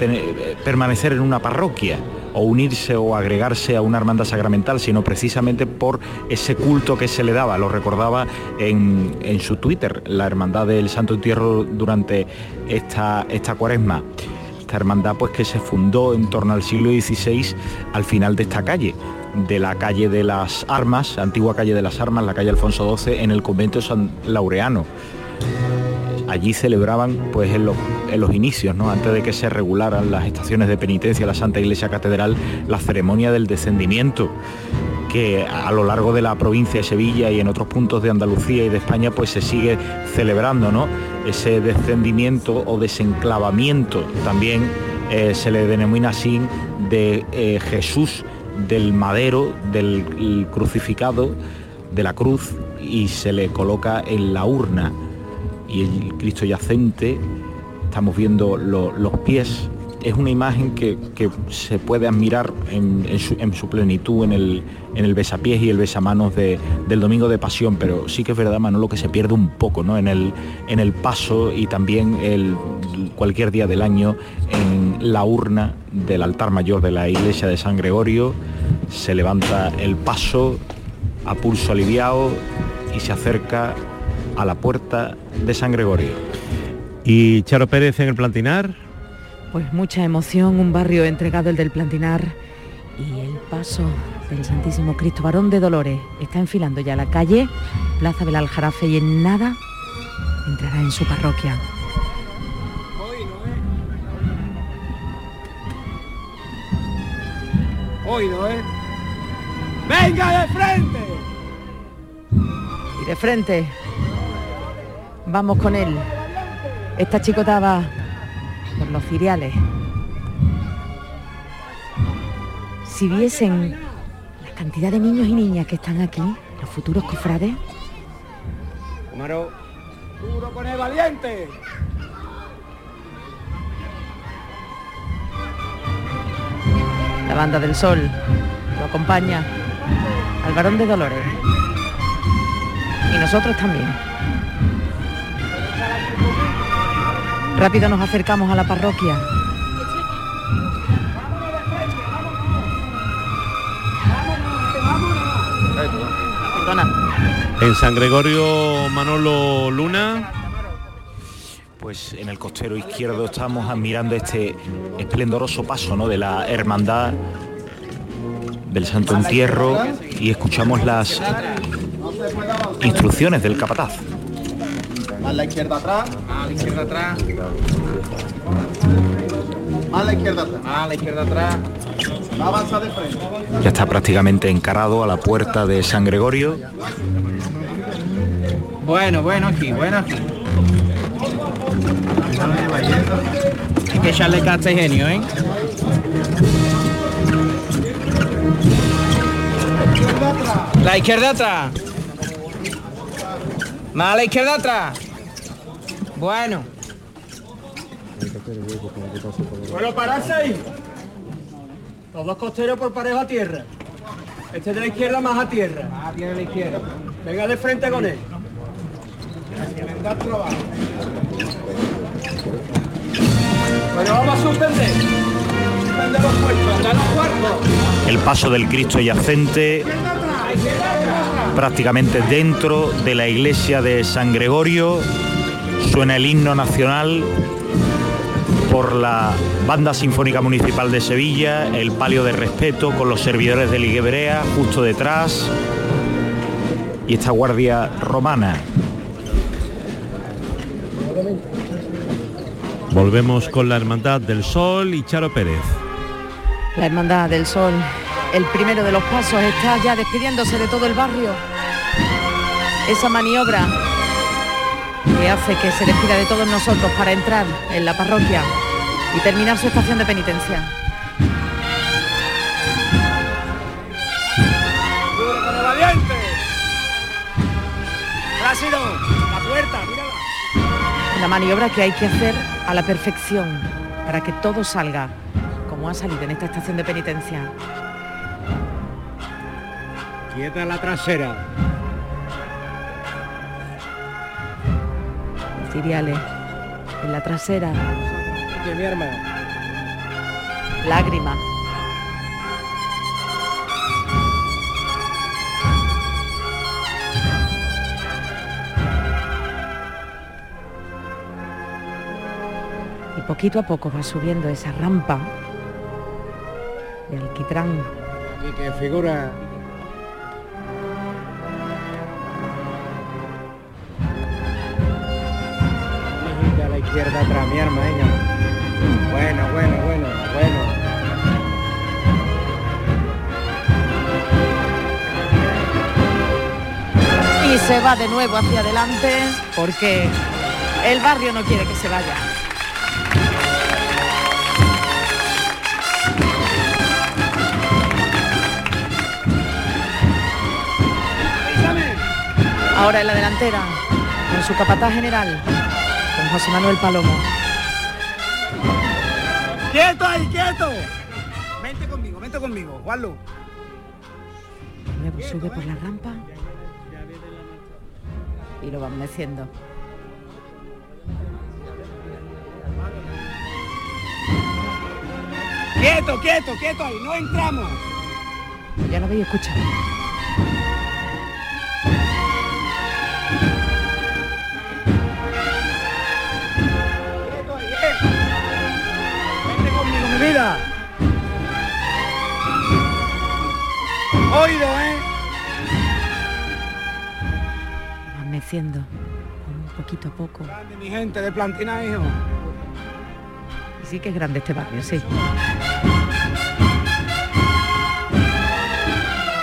permanecer en una parroquia o unirse o agregarse a una hermandad sacramental, sino precisamente por ese culto que se le daba. Lo recordaba en, en su Twitter, la Hermandad del Santo Entierro durante esta, esta cuaresma esta hermandad pues que se fundó en torno al siglo XVI al final de esta calle de la calle de las armas antigua calle de las armas la calle Alfonso XII en el convento de San Laureano. Allí celebraban pues en los, en los inicios no antes de que se regularan las estaciones de penitencia la Santa Iglesia Catedral la ceremonia del descendimiento que a lo largo de la provincia de Sevilla y en otros puntos de Andalucía y de España pues se sigue celebrando, ¿no? Ese descendimiento o desenclavamiento también eh, se le denomina así de eh, Jesús del madero, del el crucificado, de la cruz y se le coloca en la urna y el Cristo yacente, estamos viendo lo- los pies, es una imagen que, que se puede admirar en, su, en su plenitud en el, en el besapiés y el besamanos de- del Domingo de Pasión, pero sí que es verdad, Manolo, que se pierde un poco ¿no? en, el, en el paso y también el, cualquier día del año en la urna del altar mayor de la iglesia de San Gregorio, se levanta el paso a pulso aliviado y se acerca a la puerta de San Gregorio. Y Charo Pérez en el Plantinar. Pues mucha emoción, un barrio entregado el del Plantinar y el paso del Santísimo Cristo Varón de Dolores está enfilando ya la calle, Plaza del Aljarafe y en nada entrará en su parroquia. Oído, ¿eh? ¡Venga de frente! Y de frente, vamos con él. Esta chicotaba por los ciriales. Si viesen la cantidad de niños y niñas que están aquí, los futuros cofrades, Omaro. ¡Duro con el valiente! la banda del sol, lo acompaña al varón de Dolores. Y nosotros también. Rápido nos acercamos a la parroquia. En San Gregorio Manolo Luna. Pues en el costero izquierdo estamos admirando este esplendoroso paso ¿no? de la hermandad del Santo Entierro y escuchamos las instrucciones del capataz. Más la izquierda atrás. A la izquierda atrás. Más la izquierda atrás. A la izquierda atrás. Va a avanzar de frente. Ya está prácticamente encarado a la puerta de San Gregorio. Bueno, bueno aquí, bueno aquí. Hay que echarle casta y genio, ¿eh? La izquierda atrás. Más a la izquierda atrás. Bueno. Bueno, pararse ahí. Los dos costeros por parejo a tierra. Este de la izquierda más a tierra. Ah, tiene la izquierda. Venga de frente con él. Bueno, vamos a suspender. Suspender los puestos, anda los cuartos. El paso del Cristo yacente prácticamente dentro de la iglesia de San Gregorio. Suena el himno nacional por la Banda Sinfónica Municipal de Sevilla, el palio de respeto con los servidores de Liguebrea justo detrás y esta guardia romana. Volvemos con la Hermandad del Sol y Charo Pérez. La Hermandad del Sol, el primero de los pasos, está ya despidiéndose de todo el barrio. Esa maniobra que hace que se despida de todos nosotros para entrar en la parroquia y terminar su estación de penitencia. La puerta. La maniobra que hay que hacer a la perfección para que todo salga como ha salido en esta estación de penitencia. Quieta la trasera. Ciriales en la trasera, Que mi arma. lágrima. Y poquito a poco va subiendo esa rampa de alquitrán Y que figura. Izquierda atrás, mi arma, ella. Bueno, bueno, bueno, bueno. y se va de nuevo hacia adelante porque el barrio no quiere que se vaya. Ahora en la delantera, con su capataz general, José Manuel Palomo. ¡Quieto ahí, quieto! Vente conmigo, vente conmigo, Juanlu. Luego sube por la rampa y lo van meciendo. Quieto, quieto, quieto ahí, no entramos. Ya lo habéis escuchado. Vida. Oído, ¿eh? Van meciendo un poquito a poco. Grande, mi gente de Plantina, hijo. Y sí que es grande este barrio, sí.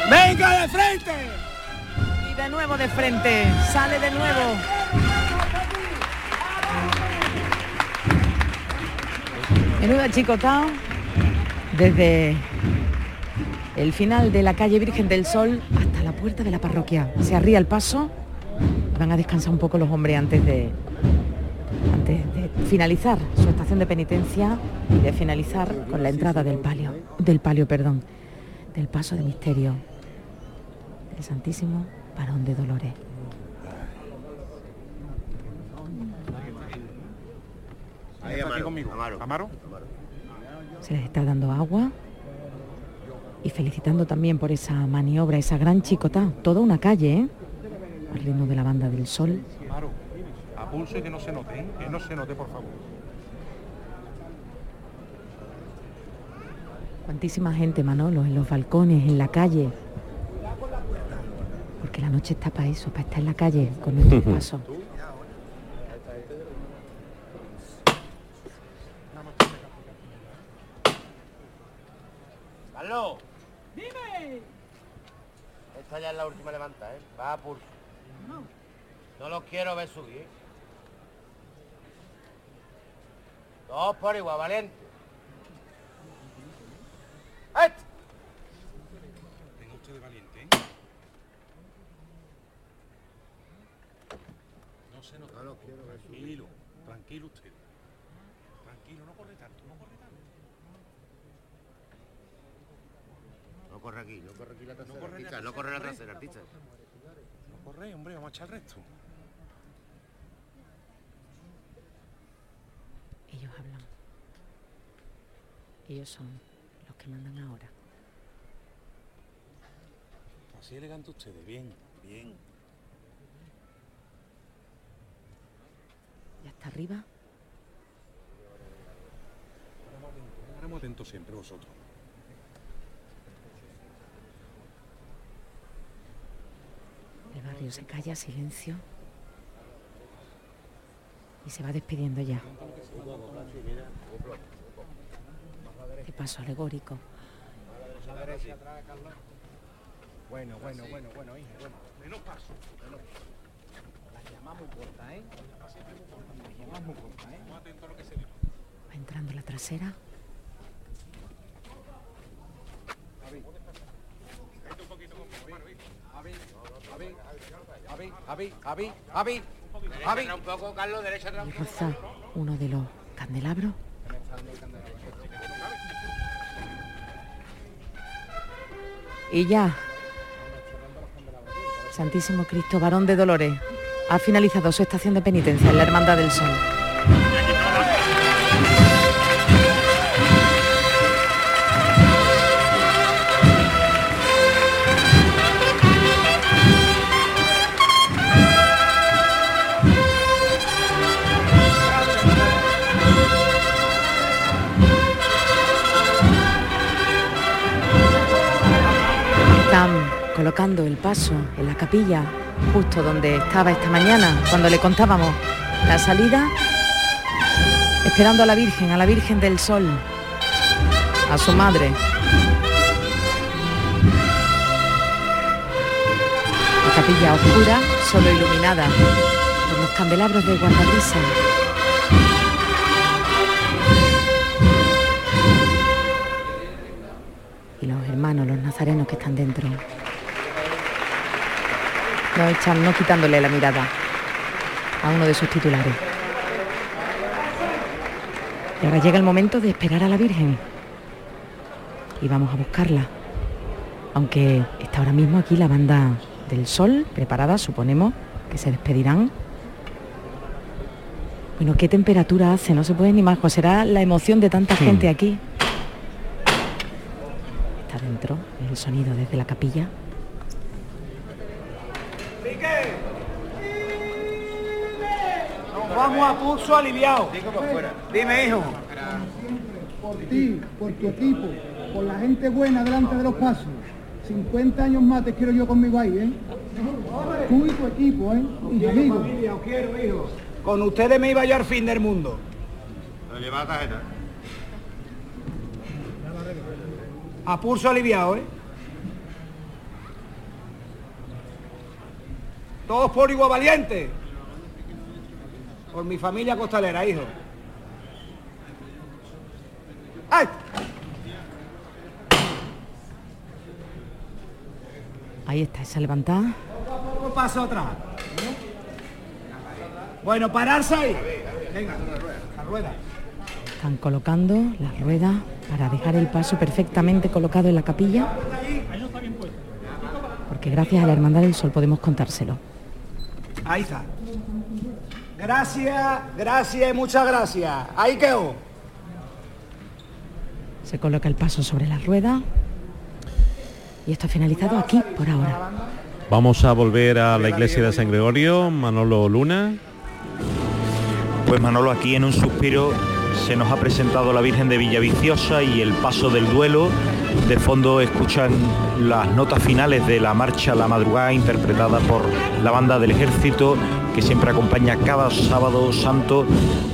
¡Venga de frente! Y de nuevo de frente, sale de nuevo. Menuda chicotao desde el final de la calle Virgen del Sol hasta la puerta de la parroquia. Se arría el paso, van a descansar un poco los hombres antes de antes de finalizar su estación de penitencia y de finalizar con la entrada del palio, del palio, perdón, del paso de misterio del Santísimo Varón de Dolores. Ahí, aquí conmigo. Amaro. Se les está dando agua y felicitando también por esa maniobra, esa gran chicota, toda una calle, ¿eh? Al ritmo de la banda del sol. A pulso y que no se note, ¿eh? que no se note, por favor. Cuantísima gente, Manolo, en los balcones, en la calle. Porque la noche está para eso, para estar en la calle con nuestro [laughs] paso. Dime. Esta ya es la última levanta, ¿eh? Va a pulso. No los quiero ver subir. Dos por igual, valiente. Tenga usted de valiente, ¿eh? No se nota. No lo quiero ver Tranquilo, tranquilo usted. No corre no corre corre aquí, no corre aquí la trasera, artista, no corre la trasera, artista. No corre, hombre, vamos a echar el resto. Ellos hablan. Ellos son los que mandan ahora. Así elegante ustedes, bien, bien. Ya está arriba. Estaremos atentos siempre vosotros. El barrio se calla, silencio. Y se va despidiendo ya. De paso alegórico. Bueno, bueno, bueno, bueno, hija, bueno. Menos paso. La llamamos corta, ¿eh? La llamamos corta, ¿eh? Va entrando la trasera. Un poco, Carlos, derecha atrás. Y roza uno de los candelabros. Y ya. Santísimo Cristo, varón de Dolores, ha finalizado su estación de penitencia en la Hermandad del Sol. El paso en la capilla, justo donde estaba esta mañana, cuando le contábamos la salida, esperando a la Virgen, a la Virgen del Sol, a su madre. La capilla oscura, solo iluminada por los candelabros de guardabrisa. y los hermanos, los nazarenos que están dentro. No echan, no quitándole la mirada a uno de sus titulares. Y ahora llega el momento de esperar a la Virgen. Y vamos a buscarla. Aunque está ahora mismo aquí la banda del sol preparada, suponemos que se despedirán. Bueno, ¿qué temperatura hace? No se puede ni más. Será la emoción de tanta Sí. gente aquí. Está dentro el sonido desde la capilla. Vamos a pulso aliviado. Dime, hijo. por ti, por tu equipo, por la gente buena delante de los pasos. 50 años más te quiero yo conmigo ahí, ¿eh? Tú y tu equipo, ¿eh? Mis amigos. familia, os quiero, hijo. Con ustedes me iba yo al fin del mundo. Lleva la tarjeta. A pulso aliviado, ¿eh? Todos por igual valiente. Por mi familia costalera, hijo. ¡Ay! Ahí está esa levantada. Un paso atrás. Bueno, pararse ahí. Venga, la rueda. Están colocando las ruedas para dejar el paso perfectamente colocado en la capilla. Porque gracias a la Hermandad del Sol podemos contárselo. Ahí está. Gracias, gracias y muchas gracias. Ahí quedó. Se coloca el paso sobre la rueda. Y esto ha finalizado aquí por ahora. Vamos a volver a la iglesia de San Gregorio, Manolo Luna. Pues Manolo, aquí en un suspiro se nos ha presentado la Virgen de Villaviciosa y el paso del duelo. De fondo escuchan las notas finales de la marcha La Madrugada interpretada por la banda del ejército que siempre acompaña cada sábado santo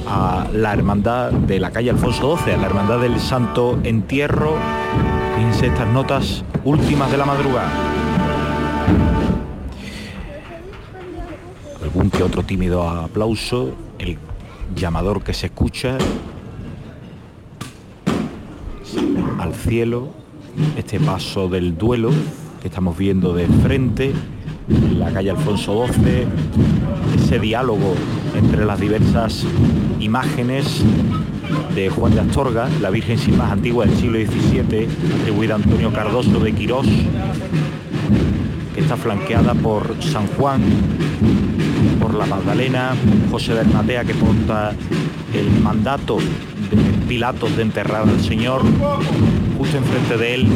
a la hermandad de la calle Alfonso XII, a la hermandad del Santo Entierro. Fíjense estas notas últimas de la madrugada. Algún que otro tímido aplauso, el llamador que se escucha al cielo, este paso del duelo que estamos viendo de frente, la calle Alfonso XII, ese diálogo entre las diversas imágenes de Juan de Astorga, la Virgen sin más antigua del siglo XVII, atribuida a Antonio Cardoso de Quirós, que está flanqueada por San Juan, por la Magdalena, José Bernatea que porta el mandato de Pilatos de enterrar al Señor, justo enfrente de él